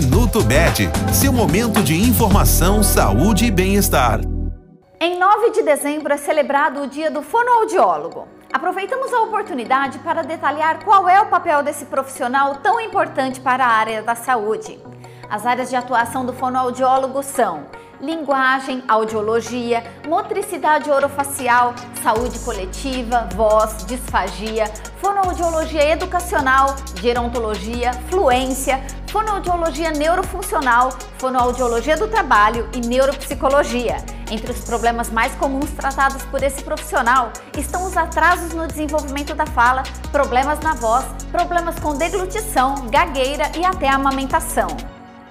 Minuto Med, seu momento de informação, saúde e bem-estar. Em 9 de dezembro é celebrado o Dia do Fonoaudiólogo. Aproveitamos a oportunidade para detalhar qual é o papel desse profissional tão importante para a área da saúde. As áreas de atuação do fonoaudiólogo são linguagem, audiologia, motricidade orofacial, saúde coletiva, voz, disfagia, fonoaudiologia educacional, gerontologia, fluência, fonoaudiologia neurofuncional, fonoaudiologia do trabalho e neuropsicologia. Entre os problemas mais comuns tratados por esse profissional estão os atrasos no desenvolvimento da fala, problemas na voz, problemas com deglutição, gagueira e até amamentação.